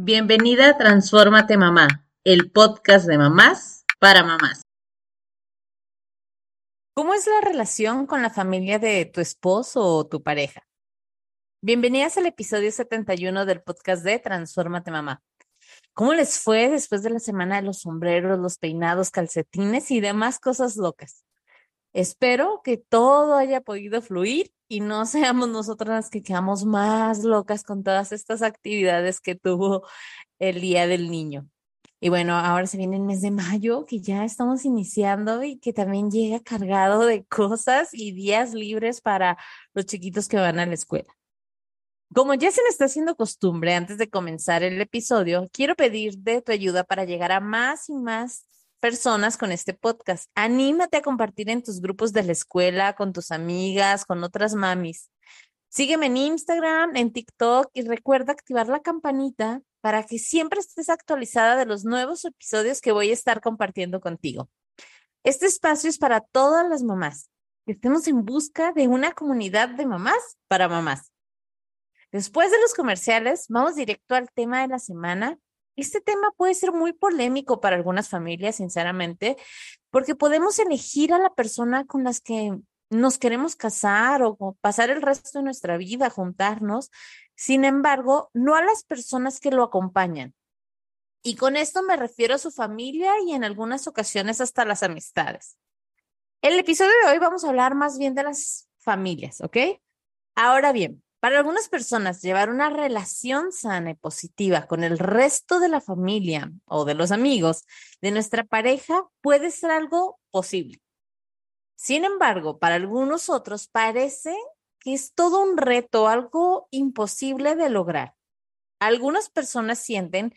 Bienvenida a Transfórmate Mamá, el podcast de mamás para mamás. ¿Cómo es la relación con la familia de tu esposo o tu pareja? Bienvenidas al episodio 71 del podcast de Transfórmate Mamá. ¿Cómo les fue después de la semana de los sombreros, los peinados, calcetines y demás cosas locas? Espero que todo haya podido fluir y no seamos nosotras las que quedamos más locas con todas estas actividades que tuvo el Día del Niño. Y bueno, ahora se viene el mes de mayo, que ya estamos iniciando y que también llega cargado de cosas y días libres para los chiquitos que van a la escuela. Como ya se me está haciendo costumbre antes de comenzar el episodio, quiero pedirte tu ayuda para llegar a más y más personas con este podcast. Anímate a compartir en tus grupos de la escuela, con tus amigas, con otras mamis. Sígueme en Instagram, en TikTok y recuerda activar la campanita para que siempre estés actualizada de los nuevos episodios que voy a estar compartiendo contigo. Este espacio es para todas las mamás, que estemos en busca de una comunidad de mamás para mamás. Después de los comerciales, vamos directo al tema de la semana este tema puede ser muy polémico para algunas familias, sinceramente, porque podemos elegir a la persona con las que nos queremos casar o pasar el resto de nuestra vida, juntarnos, sin embargo, no a las personas que lo acompañan. Y con esto me refiero a su familia y en algunas ocasiones hasta las amistades. El episodio de hoy vamos a hablar más bien de las familias, ¿ok? Ahora bien, para algunas personas, llevar una relación sana y positiva con el resto de la familia o de los amigos de nuestra pareja puede ser algo posible. Sin embargo, para algunos otros parece que es todo un reto, algo imposible de lograr. Algunas personas sienten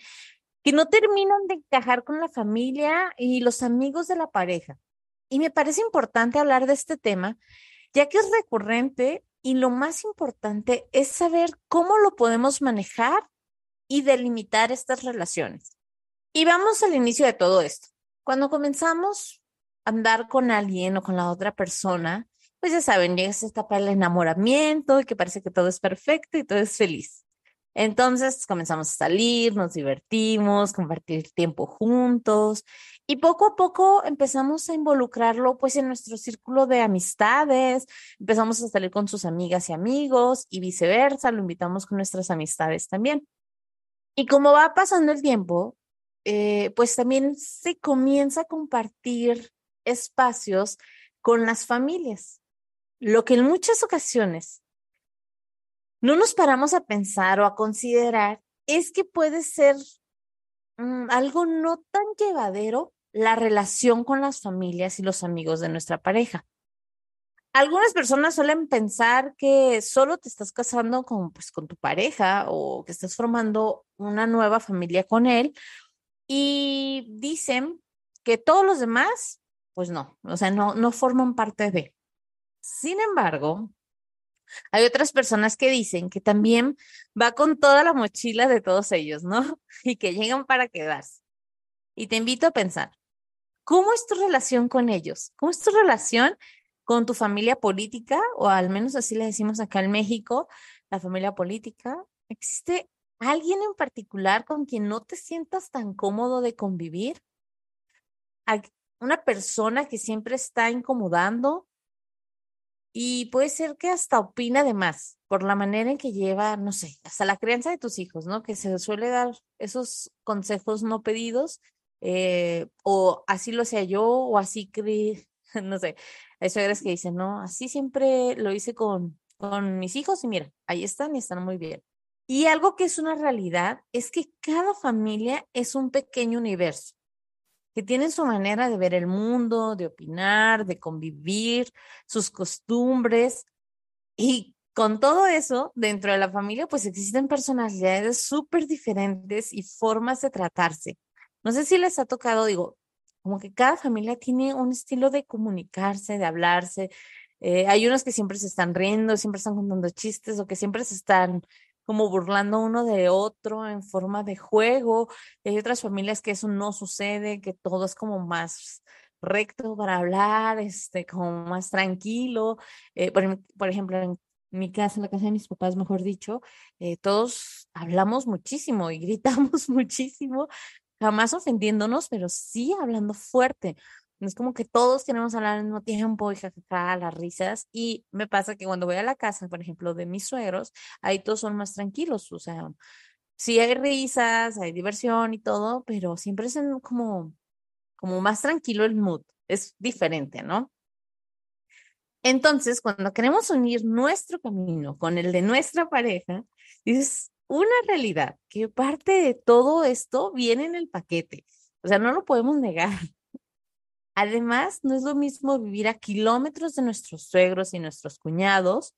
que no terminan de encajar con la familia y los amigos de la pareja. Y me parece importante hablar de este tema, ya que es recurrente y lo más importante es saber cómo lo podemos manejar y delimitar estas relaciones. Y vamos al inicio de todo esto. Cuando comenzamos a andar con alguien o con la otra persona, pues ya saben, llega esta etapa del enamoramiento y que parece que todo es perfecto y todo es feliz. Entonces comenzamos a salir, nos divertimos, compartir tiempo juntos y poco a poco empezamos a involucrarlo pues en nuestro círculo de amistades, empezamos a salir con sus amigas y amigos y viceversa, lo invitamos con nuestras amistades también. Y como va pasando el tiempo, eh, pues también se comienza a compartir espacios con las familias, lo que en muchas ocasiones no nos paramos a pensar o a considerar es que puede ser mm, algo no tan llevadero la relación con las familias y los amigos de nuestra pareja. Algunas personas suelen pensar que solo te estás casando con, pues, con tu pareja o que estás formando una nueva familia con él y dicen que todos los demás, pues no, o sea, no, no forman parte de. Sin embargo, hay otras personas que dicen que también va con toda la mochila de todos ellos, ¿no? Y que llegan para quedarse. Y te invito a pensar, ¿cómo es tu relación con ellos? ¿Cómo es tu relación con tu familia política? O al menos así le decimos acá en México, la familia política. ¿Existe alguien en particular con quien no te sientas tan cómodo de convivir? ¿Una persona que siempre está incomodando? Y puede ser que hasta opina de más por la manera en que lleva, no sé, hasta la crianza de tus hijos, ¿no? Que se suele dar esos consejos no pedidos, eh, o así lo hacía yo, o así creí, no sé. Hay suegras que dicen, no, así siempre lo hice con, con mis hijos y mira, ahí están y están muy bien. Y algo que es una realidad es que cada familia es un pequeño universo que tienen su manera de ver el mundo, de opinar, de convivir, sus costumbres. Y con todo eso, dentro de la familia, pues existen personalidades súper diferentes y formas de tratarse. No sé si les ha tocado, digo, como que cada familia tiene un estilo de comunicarse, de hablarse. Eh, hay unos que siempre se están riendo, siempre están contando chistes o que siempre se están como burlando uno de otro en forma de juego. hay otras familias que eso no sucede, que todo es como más recto para hablar, este, como más tranquilo. Eh, por, ejemplo, en mi casa, la casa de mis papás, mejor dicho, eh, todos hablamos muchísimo y gritamos muchísimo, jamás ofendiéndonos, pero sí hablando fuerte. Es como que todos queremos hablar al mismo tiempo y jajaja, las risas. Y me pasa que cuando voy a la casa, por ejemplo, de mis suegros, ahí todos son más tranquilos. O sea, sí hay risas, hay diversión y todo, pero siempre es como, como más tranquilo el mood. Es diferente, ¿no? Entonces, cuando queremos unir nuestro camino con el de nuestra pareja, es una realidad que parte de todo esto viene en el paquete. O sea, no lo podemos negar. Además, no es lo mismo vivir a kilómetros de nuestros suegros y nuestros cuñados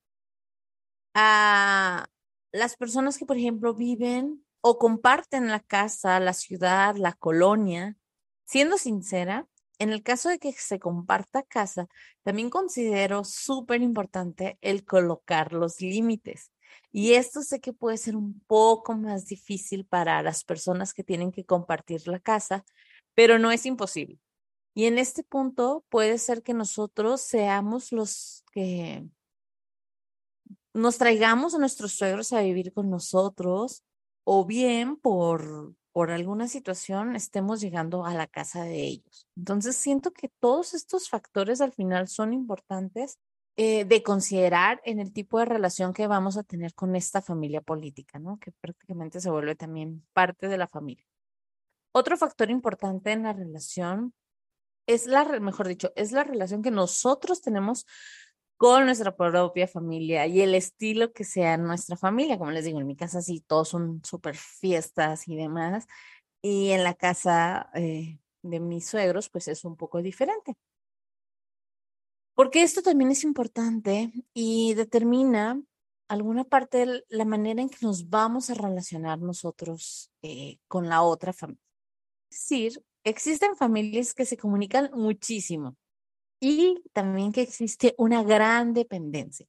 a las personas que, por ejemplo, viven o comparten la casa, la ciudad, la colonia. Siendo sincera, en el caso de que se comparta casa, también considero súper importante el colocar los límites. Y esto sé que puede ser un poco más difícil para las personas que tienen que compartir la casa, pero no es imposible. Y en este punto puede ser que nosotros seamos los que nos traigamos a nuestros suegros a vivir con nosotros o bien por, por alguna situación estemos llegando a la casa de ellos. Entonces siento que todos estos factores al final son importantes eh, de considerar en el tipo de relación que vamos a tener con esta familia política, ¿no? Que prácticamente se vuelve también parte de la familia. Otro factor importante en la relación es la, mejor dicho, es la relación que nosotros tenemos con nuestra propia familia y el estilo que sea nuestra familia. Como les digo, en mi casa sí, todos son súper fiestas y demás. Y en la casa eh, de mis suegros, pues es un poco diferente. Porque esto también es importante y determina alguna parte de la manera en que nos vamos a relacionar nosotros eh, con la otra familia. Es decir, existen familias que se comunican muchísimo y también que existe una gran dependencia.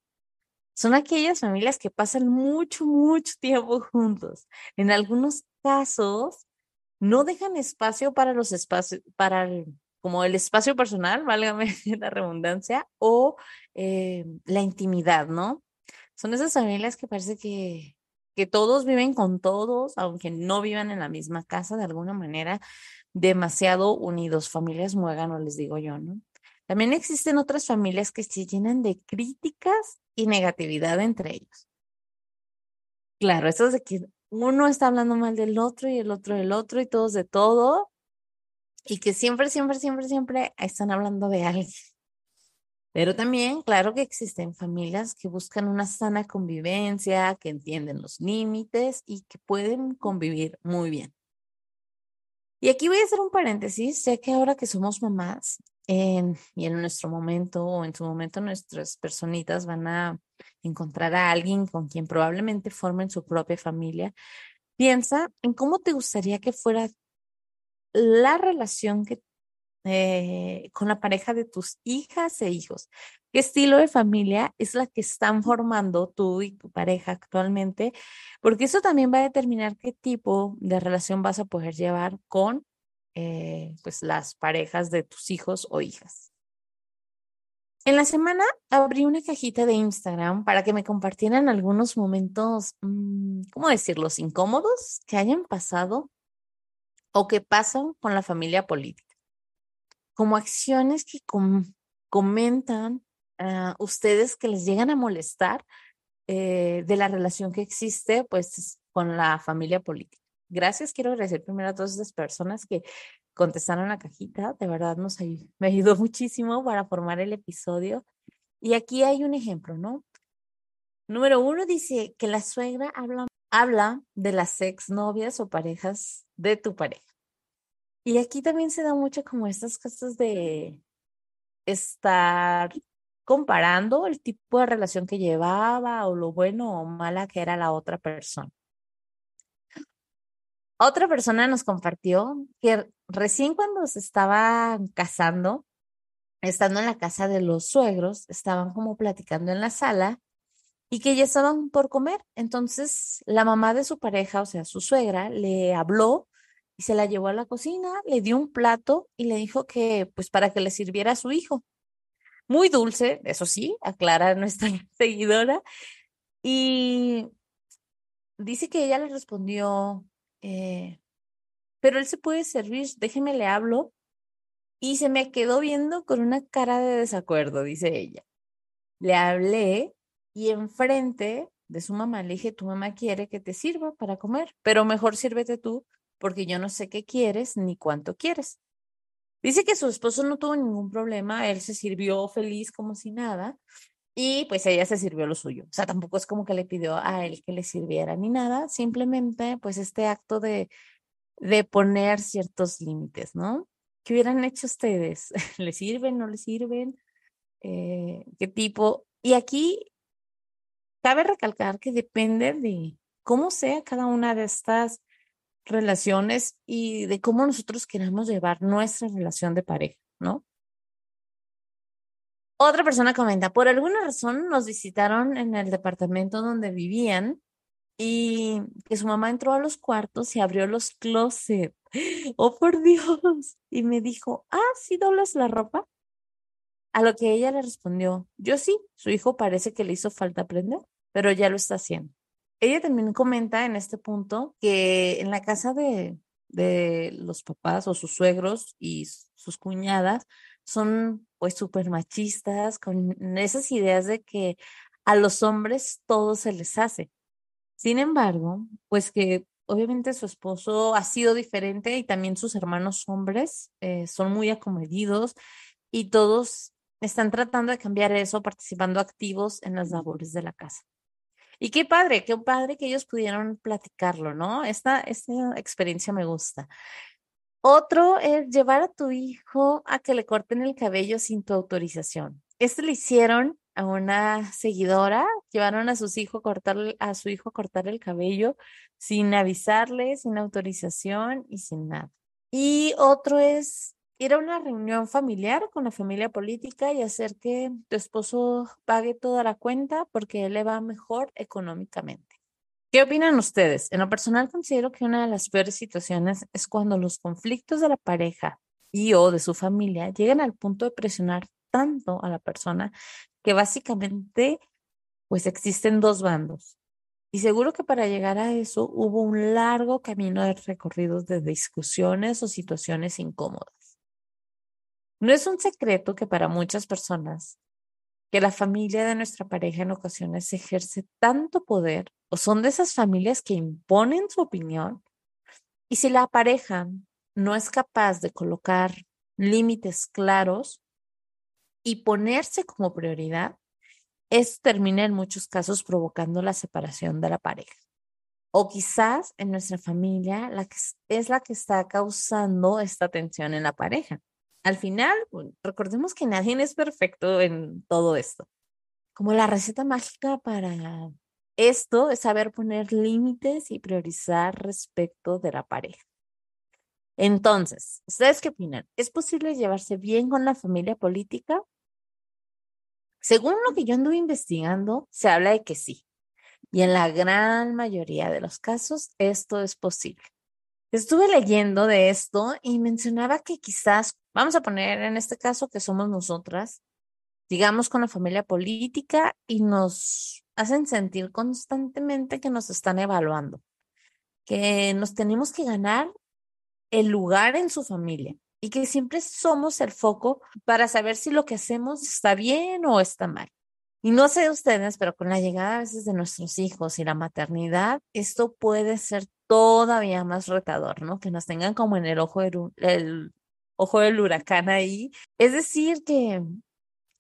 Son aquellas familias que pasan mucho, mucho tiempo juntos. En algunos casos, no dejan espacio para los espacios, para como el espacio personal, válgame la redundancia, o eh, la intimidad, ¿no? Son esas familias que parece que, que todos viven con todos, aunque no vivan en la misma casa de alguna manera, demasiado unidos, familias muéganos, les digo yo, ¿no? También existen otras familias que se llenan de críticas y negatividad entre ellos. Claro, eso es de que uno está hablando mal del otro y el otro del otro y todos de todo, y que siempre, siempre, siempre, siempre están hablando de alguien. Pero también, claro que existen familias que buscan una sana convivencia, que entienden los límites y que pueden convivir muy bien. Y aquí voy a hacer un paréntesis, ya que ahora que somos mamás y en nuestro momento o en su momento nuestras personitas van a encontrar a alguien con quien probablemente formen su propia familia, piensa en cómo te gustaría que fuera la relación que eh, con la pareja de tus hijas e hijos. ¿Qué estilo de familia es la que están formando tú y tu pareja actualmente? Porque eso también va a determinar qué tipo de relación vas a poder llevar con eh, pues las parejas de tus hijos o hijas. En la semana abrí una cajita de Instagram para que me compartieran algunos momentos, mm, ¿cómo decirlos?, incómodos que hayan pasado o que pasan con la familia política como acciones que comentan a ustedes que les llegan a molestar eh, de la relación que existe pues con la familia política. Gracias, quiero agradecer primero a todas esas personas que contestaron la cajita, de verdad nos me ayudó muchísimo para formar el episodio. Y aquí hay un ejemplo, ¿no? Número uno dice que la suegra habla, habla de las exnovias o parejas de tu pareja. Y aquí también se da mucho como estas cosas de estar comparando el tipo de relación que llevaba o lo bueno o mala que era la otra persona. Otra persona nos compartió que recién cuando se estaban casando, estando en la casa de los suegros, estaban como platicando en la sala y que ya estaban por comer. Entonces la mamá de su pareja, o sea, su suegra, le habló y se la llevó a la cocina, le dio un plato y le dijo que pues para que le sirviera a su hijo. muy dulce, eso sí, aclara nuestra seguidora. Y dice que ella le respondió, eh, pero él se puede servir, déjeme le hablo. Y se me quedó viendo con una cara de desacuerdo, dice ella. Le hablé y enfrente de su mamá le dije, tu mamá quiere que te sirva para comer, pero mejor sírvete tú porque yo no sé qué quieres ni cuánto quieres. Dice que su esposo no tuvo ningún problema, él se sirvió feliz como si nada y pues ella se sirvió lo suyo. O sea, tampoco es como que le pidió a él que le sirviera ni nada, simplemente pues este acto de, de poner ciertos límites, ¿no? ¿Qué hubieran hecho ustedes? ¿Le sirven, no le sirven? Eh, ¿Qué tipo? Y aquí cabe recalcar que depende de cómo sea cada una de estas relaciones y de cómo nosotros queramos llevar nuestra relación de pareja, ¿no? Otra persona comenta, por alguna razón nos visitaron en el departamento donde vivían y que su mamá entró a los cuartos y abrió los closets. Oh, por Dios. Y me dijo, ah, ¿sí doblas la ropa? A lo que ella le respondió, yo sí, su hijo parece que le hizo falta aprender, pero ya lo está haciendo. Ella también comenta en este punto que en la casa de, de los papás o sus suegros y sus cuñadas son pues súper machistas, con esas ideas de que a los hombres todo se les hace. Sin embargo, pues que obviamente su esposo ha sido diferente y también sus hermanos hombres eh, son muy acomedidos y todos están tratando de cambiar eso, participando activos en las labores de la casa. Y qué padre, qué padre que ellos pudieron platicarlo, ¿no? Esta, esta experiencia me gusta. Otro es llevar a tu hijo a que le corten el cabello sin tu autorización. Esto lo hicieron a una seguidora, llevaron a sus hijos cortar, a su hijo a cortar el cabello sin avisarle, sin autorización y sin nada. Y otro es ir a una reunión familiar con la familia política y hacer que tu esposo pague toda la cuenta porque él le va mejor económicamente. ¿Qué opinan ustedes? En lo personal considero que una de las peores situaciones es cuando los conflictos de la pareja y o de su familia llegan al punto de presionar tanto a la persona que básicamente pues existen dos bandos. Y seguro que para llegar a eso hubo un largo camino de recorridos de discusiones o situaciones incómodas. No es un secreto que para muchas personas que la familia de nuestra pareja en ocasiones ejerce tanto poder o son de esas familias que imponen su opinión. Y si la pareja no es capaz de colocar límites claros y ponerse como prioridad, esto termina en muchos casos provocando la separación de la pareja. O quizás en nuestra familia la que es la que está causando esta tensión en la pareja al final, recordemos que nadie es perfecto en todo esto. Como la receta mágica para esto es saber poner límites y priorizar respecto de la pareja. Entonces, ¿ustedes qué opinan? ¿Es posible llevarse bien con la familia política? Según lo que yo anduve investigando, se habla de que sí. Y en la gran mayoría de los casos, esto es posible. Estuve leyendo de esto y mencionaba que quizás, vamos a poner en este caso que somos nosotras, digamos con la familia política y nos hacen sentir constantemente que nos están evaluando, que nos tenemos que ganar el lugar en su familia y que siempre somos el foco para saber si lo que hacemos está bien o está mal. Y no sé ustedes, pero con la llegada a veces de nuestros hijos y la maternidad, esto puede ser todavía más retador, ¿no? Que nos tengan como en el ojo del, el ojo del huracán ahí. Es decir, que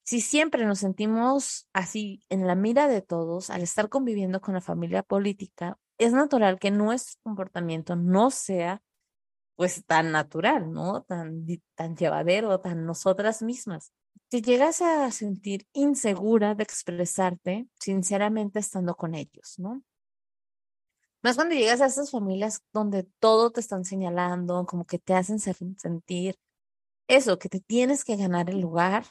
si siempre nos sentimos así en la mira de todos, al estar conviviendo con la familia política, es natural que nuestro comportamiento no sea pues tan natural, ¿no? Tan, tan llevadero, tan nosotras mismas. Si llegas a sentir insegura de expresarte sinceramente estando con ellos, ¿no? Más cuando llegas a esas familias donde todo te están señalando, como que te hacen sentir eso, que te tienes que ganar el lugar.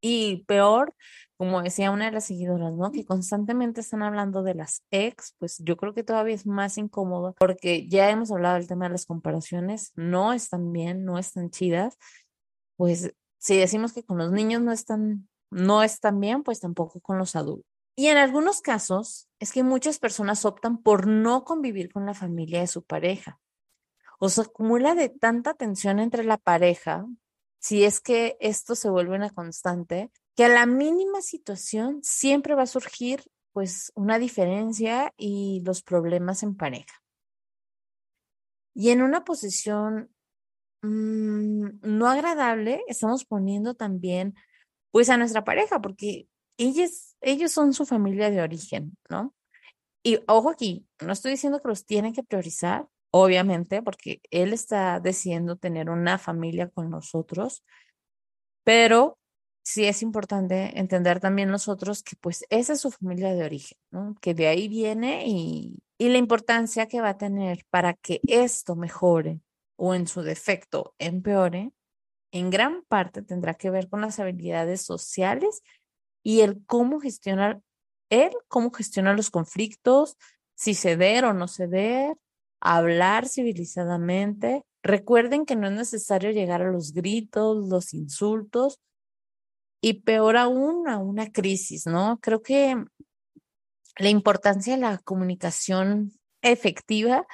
Y peor, como decía una de las seguidoras, ¿no? Que constantemente están hablando de las ex, pues yo creo que todavía es más incómodo porque ya hemos hablado del tema de las comparaciones, no están bien, no están chidas. Pues si decimos que con los niños no están no están bien, pues tampoco con los adultos. Y en algunos casos es que muchas personas optan por no convivir con la familia de su pareja. O se acumula de tanta tensión entre la pareja, si es que esto se vuelve una constante, que a la mínima situación siempre va a surgir pues una diferencia y los problemas en pareja. Y en una posición mm, no agradable, estamos poniendo también pues a nuestra pareja, porque ellos, ellos son su familia de origen, ¿no? Y ojo aquí, no estoy diciendo que los tienen que priorizar, obviamente, porque él está decidiendo tener una familia con nosotros, pero sí es importante entender también nosotros que pues esa es su familia de origen, ¿no? Que de ahí viene y, y la importancia que va a tener para que esto mejore o en su defecto empeore, en gran parte tendrá que ver con las habilidades sociales y el cómo gestionar, él, cómo gestiona los conflictos, si ceder o no ceder, hablar civilizadamente. Recuerden que no es necesario llegar a los gritos, los insultos y peor aún a una crisis, ¿no? Creo que la importancia de la comunicación efectiva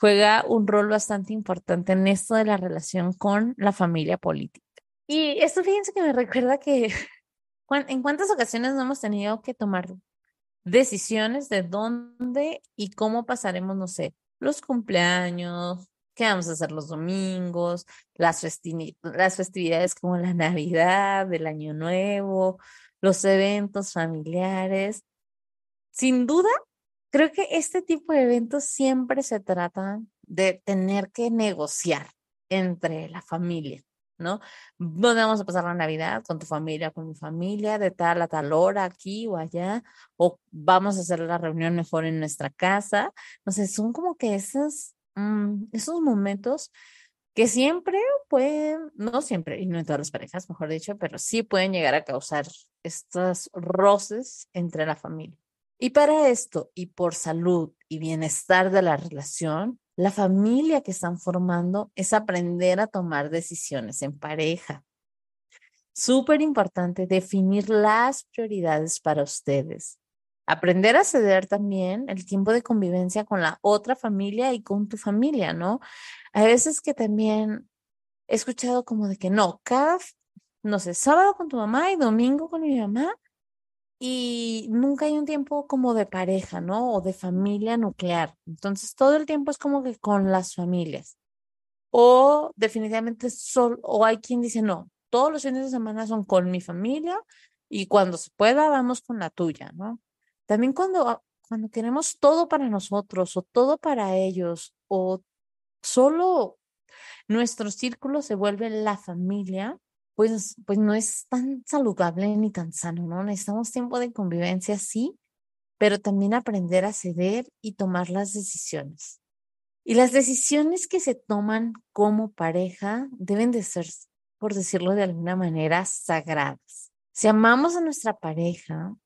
juega un rol bastante importante en esto de la relación con la familia política. Y esto fíjense que me recuerda que en cuántas ocasiones no hemos tenido que tomar decisiones de dónde y cómo pasaremos, no sé, los cumpleaños, qué vamos a hacer los domingos, las, las festividades como la Navidad, el Año Nuevo, los eventos familiares. Sin duda, creo que este tipo de eventos siempre se tratan de tener que negociar entre la familia. ¿no? ¿Dónde vamos a pasar la Navidad? ¿Con tu familia, con mi familia, de tal a tal hora, aquí o allá? ¿O vamos a hacer la reunión mejor en nuestra casa? No sé, son como que esos, mm, esos momentos que siempre pueden, no siempre, y no en todas las parejas, mejor dicho, pero sí pueden llegar a causar estos roces entre la familia. Y para esto, y por salud y bienestar de la relación, la familia que están formando es aprender a tomar decisiones en pareja. Súper importante definir las prioridades para ustedes. Aprender a ceder también el tiempo de convivencia con la otra familia y con tu familia, ¿no? Hay veces que también he escuchado como de que no, cada, no sé, sábado con tu mamá y domingo con mi mamá y nunca hay un tiempo como de pareja, ¿no? O de familia nuclear. Entonces, todo el tiempo es como que con las familias. O definitivamente solo, o hay quien dice, no, todos los fines de semana son con mi familia y cuando se pueda vamos con la tuya, ¿no? También cuando, cuando queremos todo para nosotros o todo para ellos o solo nuestro círculo se vuelve la familia, pues, pues no es tan saludable ni tan sano, ¿no? Necesitamos tiempo de convivencia, sí, pero también aprender a ceder y tomar las decisiones. Y las decisiones que se toman como pareja deben de ser, por decirlo de alguna manera, sagradas. Si amamos a nuestra pareja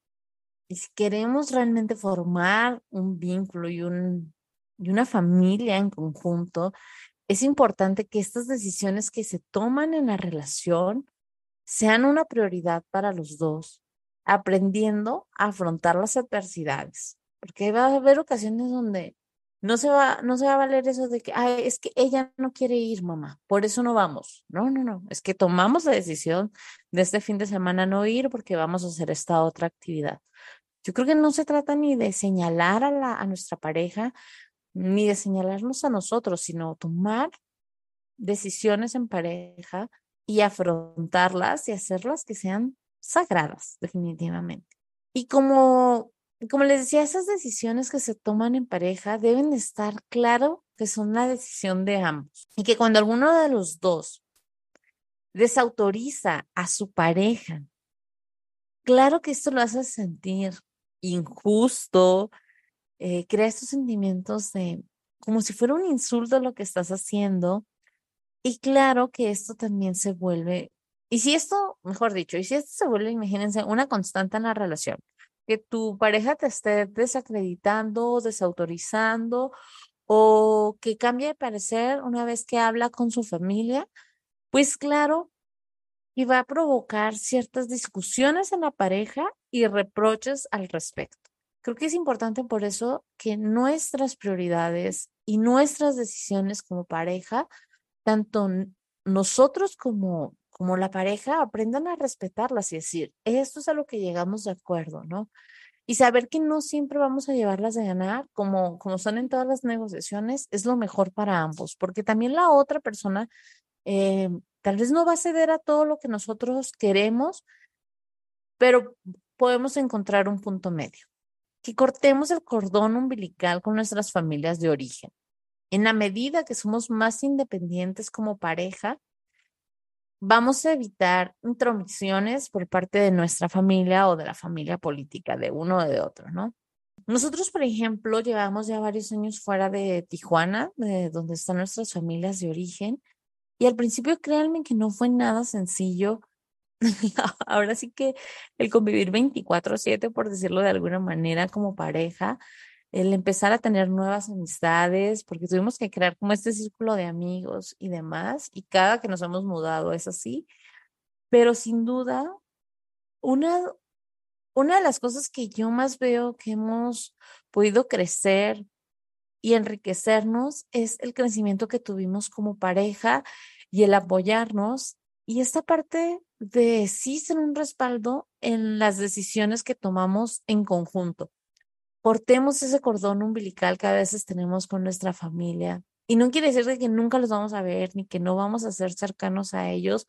y si queremos realmente formar un vínculo y, un, y una familia en conjunto, es importante que estas decisiones que se toman en la relación sean una prioridad para los dos, aprendiendo a afrontar las adversidades, porque va a haber ocasiones donde no se va, no se va a valer eso de que, Ay, es que ella no quiere ir, mamá, por eso no vamos. No, no, no, es que tomamos la decisión de este fin de semana no ir porque vamos a hacer esta otra actividad. Yo creo que no se trata ni de señalar a, la, a nuestra pareja, ni de señalarnos a nosotros, sino tomar decisiones en pareja y afrontarlas y hacerlas que sean sagradas, definitivamente. Y como, como les decía, esas decisiones que se toman en pareja deben estar claro que son la decisión de ambos y que cuando alguno de los dos desautoriza a su pareja, claro que esto lo hace sentir injusto, eh, crea estos sentimientos de como si fuera un insulto lo que estás haciendo. Y claro que esto también se vuelve, y si esto, mejor dicho, y si esto se vuelve, imagínense, una constante en la relación, que tu pareja te esté desacreditando, desautorizando o que cambie de parecer una vez que habla con su familia, pues claro y va a provocar ciertas discusiones en la pareja y reproches al respecto. Creo que es importante por eso que nuestras prioridades y nuestras decisiones como pareja, tanto nosotros como, como la pareja, aprendan a respetarlas y decir, esto es a lo que llegamos de acuerdo, ¿no? Y saber que no siempre vamos a llevarlas a ganar, como, como son en todas las negociaciones, es lo mejor para ambos, porque también la otra persona eh, tal vez no va a ceder a todo lo que nosotros queremos, pero podemos encontrar un punto medio. Que cortemos el cordón umbilical con nuestras familias de origen. En la medida que somos más independientes como pareja, vamos a evitar intromisiones por parte de nuestra familia o de la familia política, de uno o de otro, ¿no? Nosotros, por ejemplo, llevamos ya varios años fuera de Tijuana, de donde están nuestras familias de origen, y al principio créanme que no fue nada sencillo. Ahora sí que el convivir 24/7, por decirlo de alguna manera, como pareja, el empezar a tener nuevas amistades, porque tuvimos que crear como este círculo de amigos y demás, y cada que nos hemos mudado es así, pero sin duda, una, una de las cosas que yo más veo que hemos podido crecer y enriquecernos es el crecimiento que tuvimos como pareja y el apoyarnos y esta parte de sí ser un respaldo en las decisiones que tomamos en conjunto cortemos ese cordón umbilical que a veces tenemos con nuestra familia. Y no quiere decir que nunca los vamos a ver ni que no vamos a ser cercanos a ellos,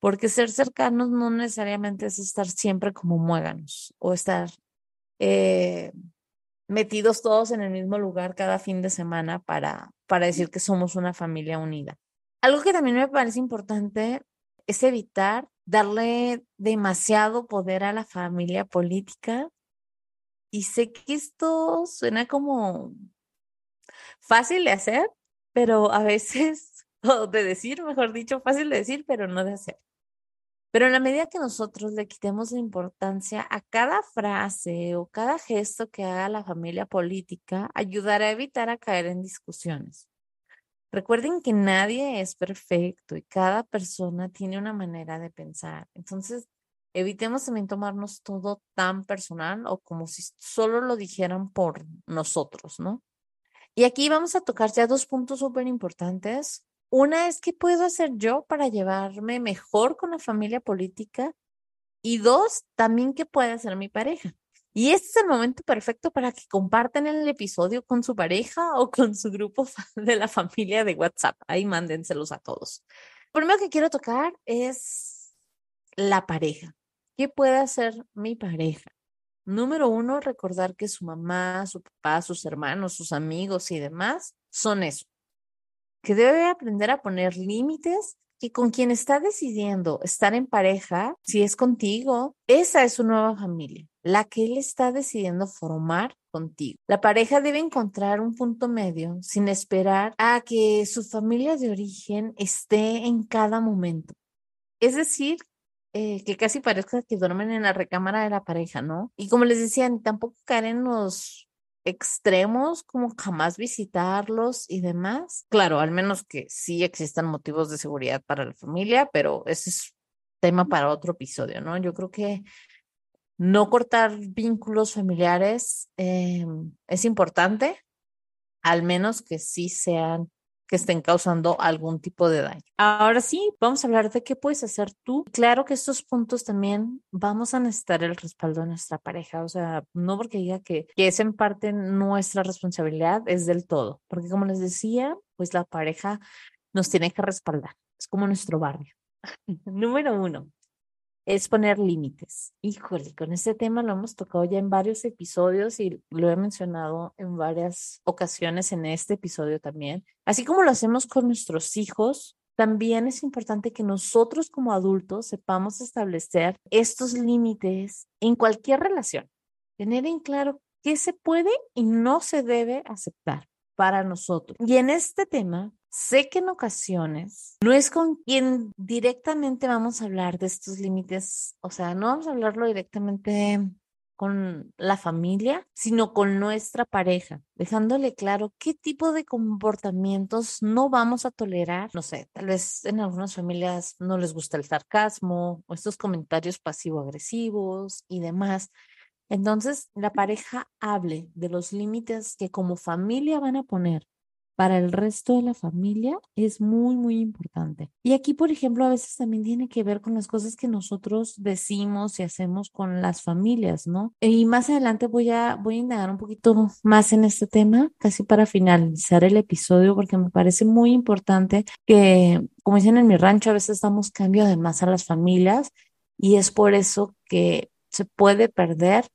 porque ser cercanos no necesariamente es estar siempre como muéganos o estar eh, metidos todos en el mismo lugar cada fin de semana para, para decir que somos una familia unida. Algo que también me parece importante es evitar darle demasiado poder a la familia política y sé que esto suena como fácil de hacer, pero a veces, o de decir, mejor dicho, fácil de decir, pero no de hacer. Pero en la medida que nosotros le quitemos la importancia a cada frase o cada gesto que haga la familia política, ayudará a evitar a caer en discusiones. Recuerden que nadie es perfecto y cada persona tiene una manera de pensar. Entonces, evitemos también tomarnos todo tan personal o como si solo lo dijeran por nosotros, ¿no? Y aquí vamos a tocar ya dos puntos súper importantes. Una es qué puedo hacer yo para llevarme mejor con la familia política y dos, también qué puede hacer mi pareja. Y este es el momento perfecto para que compartan el episodio con su pareja o con su grupo de la familia de WhatsApp. Ahí mándenselos a todos. Lo primero que quiero tocar es la pareja. ¿Qué puede hacer mi pareja? Número uno, recordar que su mamá, su papá, sus hermanos, sus amigos y demás son eso. Que debe aprender a poner límites que con quien está decidiendo estar en pareja, si es contigo, esa es su nueva familia, la que él está decidiendo formar contigo. La pareja debe encontrar un punto medio sin esperar a que su familia de origen esté en cada momento. Es decir, eh, que casi parezca que duermen en la recámara de la pareja, ¿no? Y como les decía, tampoco caer en los extremos, como jamás visitarlos y demás. Claro, al menos que sí existan motivos de seguridad para la familia, pero ese es tema para otro episodio, ¿no? Yo creo que no cortar vínculos familiares eh, es importante, al menos que sí sean que estén causando algún tipo de daño. Ahora sí, vamos a hablar de qué puedes hacer tú. Claro que estos puntos también vamos a necesitar el respaldo de nuestra pareja, o sea, no porque diga que, que es en parte nuestra responsabilidad, es del todo, porque como les decía, pues la pareja nos tiene que respaldar, es como nuestro barrio. Número uno, es poner límites. Híjole, con este tema lo hemos tocado ya en varios episodios y lo he mencionado en varias ocasiones en este episodio también. Así como lo hacemos con nuestros hijos, también es importante que nosotros como adultos sepamos establecer estos límites en cualquier relación. Tener en claro qué se puede y no se debe aceptar para nosotros. Y en este tema Sé que en ocasiones no es con quien directamente vamos a hablar de estos límites, o sea, no vamos a hablarlo directamente con la familia, sino con nuestra pareja, dejándole claro qué tipo de comportamientos no vamos a tolerar. No sé, tal vez en algunas familias no les gusta el sarcasmo o estos comentarios pasivo-agresivos y demás. Entonces, la pareja hable de los límites que como familia van a poner para el resto de la familia es muy, muy importante. Y aquí, por ejemplo, a veces también tiene que ver con las cosas que nosotros decimos y hacemos con las familias, ¿no? Y más adelante voy a, voy a indagar un poquito más en este tema, casi para finalizar el episodio, porque me parece muy importante que, como dicen en mi rancho, a veces damos cambio además a las familias y es por eso que se puede perder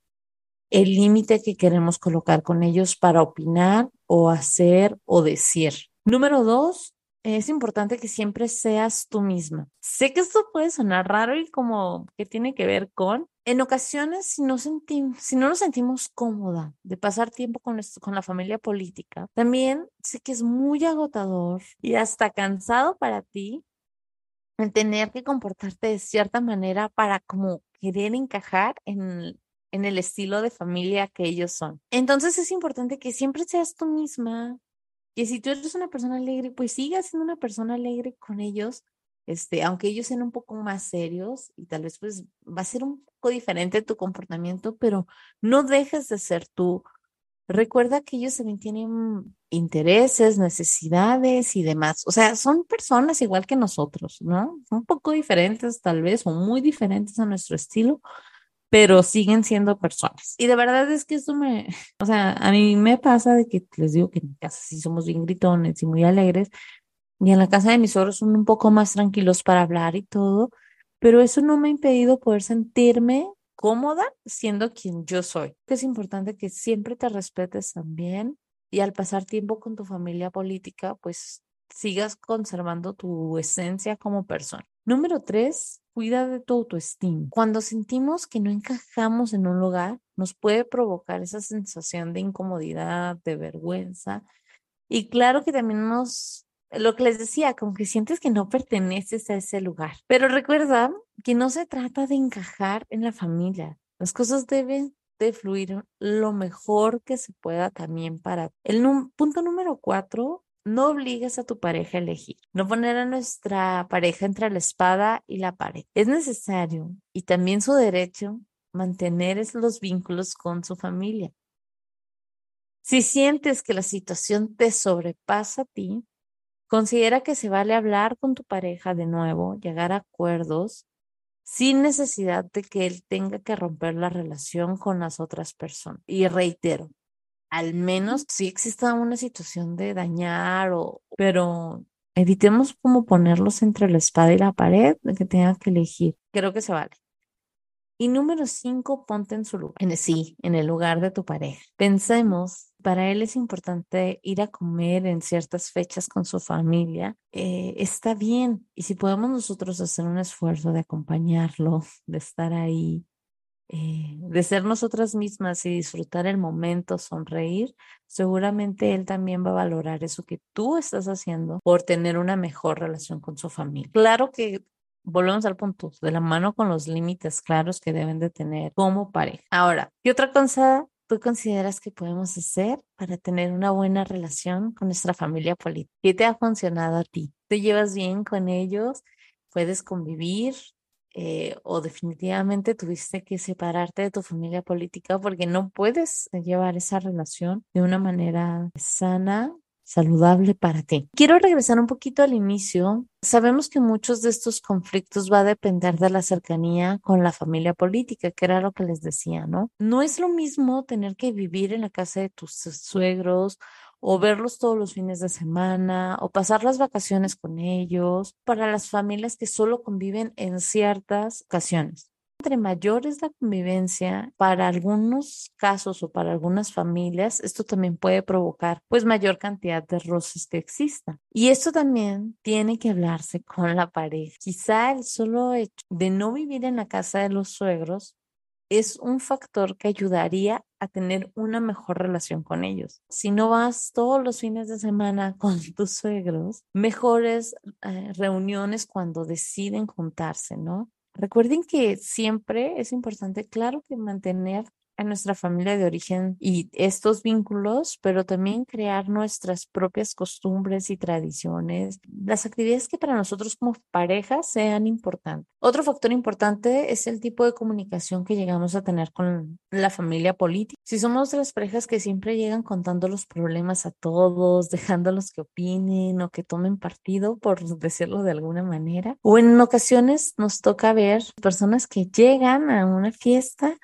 el límite que queremos colocar con ellos para opinar o hacer o decir. Número dos, es importante que siempre seas tú misma. Sé que esto puede sonar raro y como que tiene que ver con, en ocasiones, si no, sentimos, si no nos sentimos cómoda de pasar tiempo con, con la familia política, también sé que es muy agotador y hasta cansado para ti el tener que comportarte de cierta manera para como querer encajar en en el estilo de familia que ellos son. Entonces es importante que siempre seas tú misma, que si tú eres una persona alegre, pues sigas siendo una persona alegre con ellos, este, aunque ellos sean un poco más serios y tal vez pues va a ser un poco diferente tu comportamiento, pero no dejes de ser tú. Recuerda que ellos también tienen intereses, necesidades y demás. O sea, son personas igual que nosotros, ¿no? Un poco diferentes tal vez o muy diferentes a nuestro estilo, pero siguen siendo personas. Y de verdad es que esto me, o sea, a mí me pasa de que les digo que en mi casa sí somos bien gritones y muy alegres, y en la casa de mis otros son un poco más tranquilos para hablar y todo, pero eso no me ha impedido poder sentirme cómoda siendo quien yo soy. Es importante que siempre te respetes también y al pasar tiempo con tu familia política, pues sigas conservando tu esencia como persona. Número tres, cuida de tu autoestima. Cuando sentimos que no encajamos en un lugar, nos puede provocar esa sensación de incomodidad, de vergüenza. Y claro que también nos, lo que les decía, como que sientes que no perteneces a ese lugar. Pero recuerda que no se trata de encajar en la familia. Las cosas deben de fluir lo mejor que se pueda también para. El punto número cuatro no obligues a tu pareja a elegir, no poner a nuestra pareja entre la espada y la pared. Es necesario y también su derecho mantener los vínculos con su familia. Si sientes que la situación te sobrepasa a ti, considera que se vale hablar con tu pareja de nuevo, llegar a acuerdos sin necesidad de que él tenga que romper la relación con las otras personas. Y reitero, al menos si exista una situación de dañar o, pero evitemos como ponerlos entre la espada y la pared, de que tengan que elegir. Creo que se vale. Y número cinco, ponte en su lugar, en sí, en el lugar de tu pareja. Pensemos, para él es importante ir a comer en ciertas fechas con su familia. Eh, está bien. Y si podemos nosotros hacer un esfuerzo de acompañarlo, de estar ahí, eh, de ser nosotras mismas y disfrutar el momento, sonreír, seguramente él también va a valorar eso que tú estás haciendo por tener una mejor relación con su familia. Claro que volvemos al punto, de la mano con los límites claros que deben de tener como pareja. Ahora, ¿qué otra cosa tú consideras que podemos hacer para tener una buena relación con nuestra familia política? ¿Qué te ha funcionado a ti? ¿Te llevas bien con ellos? ¿Puedes convivir? Eh, o definitivamente tuviste que separarte de tu familia política porque no puedes llevar esa relación de una manera sana, saludable para ti. Quiero regresar un poquito al inicio. Sabemos que muchos de estos conflictos va a depender de la cercanía con la familia política, que era lo que les decía, ¿no? No es lo mismo tener que vivir en la casa de tus suegros o verlos todos los fines de semana o pasar las vacaciones con ellos, para las familias que solo conviven en ciertas ocasiones. Entre mayor es la convivencia, para algunos casos o para algunas familias, esto también puede provocar pues mayor cantidad de roces que existan. Y esto también tiene que hablarse con la pareja. Quizá el solo hecho de no vivir en la casa de los suegros es un factor que ayudaría a tener una mejor relación con ellos. Si no vas todos los fines de semana con tus suegros, mejores eh, reuniones cuando deciden juntarse, ¿no? Recuerden que siempre es importante, claro que mantener a nuestra familia de origen y estos vínculos, pero también crear nuestras propias costumbres y tradiciones, las actividades que para nosotros como pareja sean importantes. Otro factor importante es el tipo de comunicación que llegamos a tener con la familia política. Si somos de las parejas que siempre llegan contando los problemas a todos, dejándolos que opinen o que tomen partido, por decirlo de alguna manera, o en ocasiones nos toca ver personas que llegan a una fiesta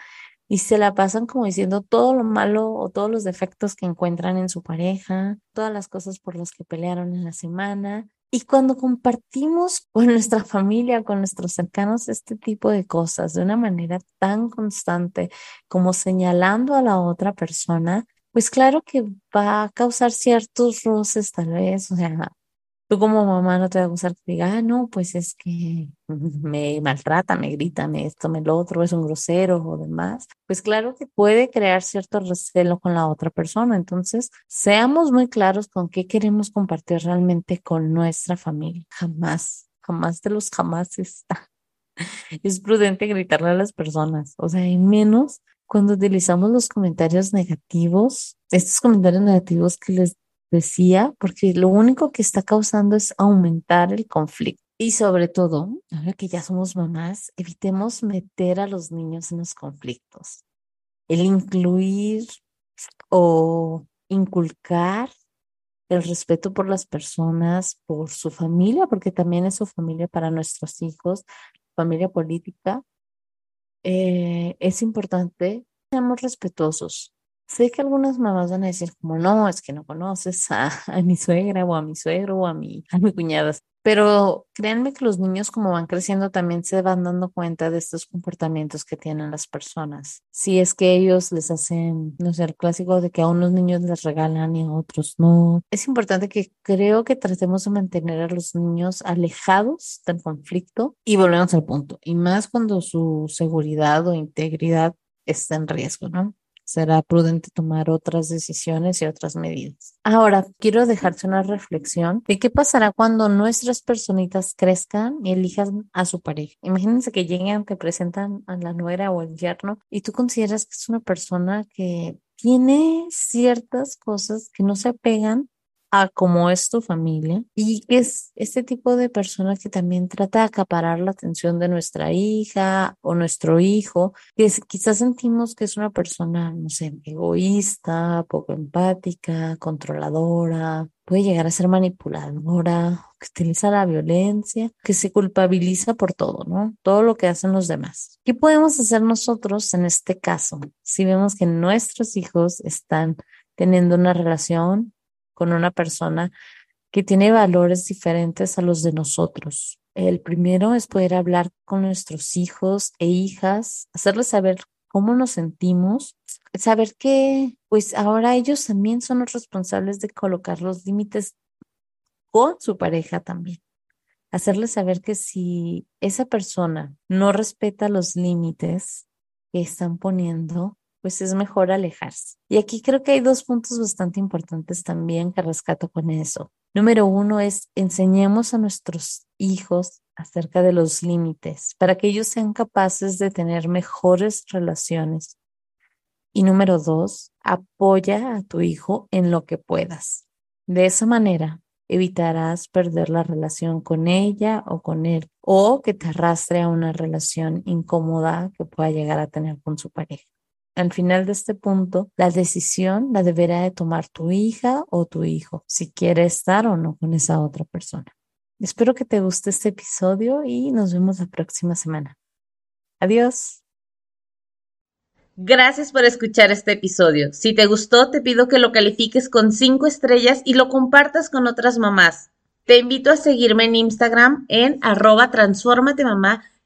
y se la pasan como diciendo todo lo malo o todos los defectos que encuentran en su pareja, todas las cosas por las que pelearon en la semana. Y cuando compartimos con nuestra familia, con nuestros cercanos, este tipo de cosas de una manera tan constante como señalando a la otra persona, pues claro que va a causar ciertos roces tal vez, o sea, Tú como mamá no te va a gustar que diga, ah, no, pues es que me maltrata, me grita, me esto, me lo otro, es un grosero o demás. Pues claro que puede crear cierto recelo con la otra persona. Entonces, seamos muy claros con qué queremos compartir realmente con nuestra familia. Jamás, jamás de los jamás está. Es prudente gritarle a las personas, o sea, y menos cuando utilizamos los comentarios negativos, estos comentarios negativos que les decía, porque lo único que está causando es aumentar el conflicto. Y sobre todo, ahora que ya somos mamás, evitemos meter a los niños en los conflictos. El incluir o inculcar el respeto por las personas, por su familia, porque también es su familia para nuestros hijos, familia política, eh, es importante. Seamos respetuosos, Sé que algunas mamás van a decir como, no, es que no conoces a, mi suegra o a mi suegro o a mi, a mi cuñada. Pero créanme que los niños como van creciendo también se van dando cuenta de estos comportamientos que tienen las personas. Si es que ellos les hacen, no sé, el clásico de que a unos niños les regalan y a otros no. Es importante que creo que tratemos de mantener a los niños alejados del conflicto y volvemos al punto. Y más cuando su seguridad o integridad está en riesgo, ¿no? Será prudente tomar otras decisiones y otras medidas. Ahora, quiero dejarte una reflexión de qué pasará cuando nuestras personitas crezcan y elijan a su pareja. Imagínense que lleguen, te presentan a la nuera o el yerno y tú consideras que es una persona que tiene ciertas cosas que no se apegan a cómo es tu familia y es este tipo de persona que también trata de acaparar la atención de nuestra hija o nuestro hijo, que quizás sentimos que es una persona, no sé, egoísta, poco empática, controladora, puede llegar a ser manipuladora, que utiliza la violencia, que se culpabiliza por todo, ¿no? Todo lo que hacen los demás. ¿Qué podemos hacer nosotros en este caso si vemos que nuestros hijos están teniendo una relación con una persona que tiene valores diferentes a los de nosotros. El primero es poder hablar con nuestros hijos e hijas, hacerles saber cómo nos sentimos, saber que pues ahora ellos también son los responsables de colocar los límites con su pareja también. Hacerles saber que si esa persona no respeta los límites que están poniendo, pues es mejor alejarse. Y aquí creo que hay dos puntos bastante importantes también que rescato con eso. Número uno es enseñemos a nuestros hijos acerca de los límites para que ellos sean capaces de tener mejores relaciones. Y número dos, apoya a tu hijo en lo que puedas. De esa manera evitarás perder la relación con ella o con él o que te arrastre a una relación incómoda que pueda llegar a tener con su pareja. Al final de este punto, la decisión la deberá de tomar tu hija o tu hijo, si quiere estar o no con esa otra persona. Espero que te guste este episodio y nos vemos la próxima semana. Adiós. Gracias por escuchar este episodio. Si te gustó, te pido que lo califiques con cinco estrellas y lo compartas con otras mamás. Te invito a seguirme en Instagram en arroba mamá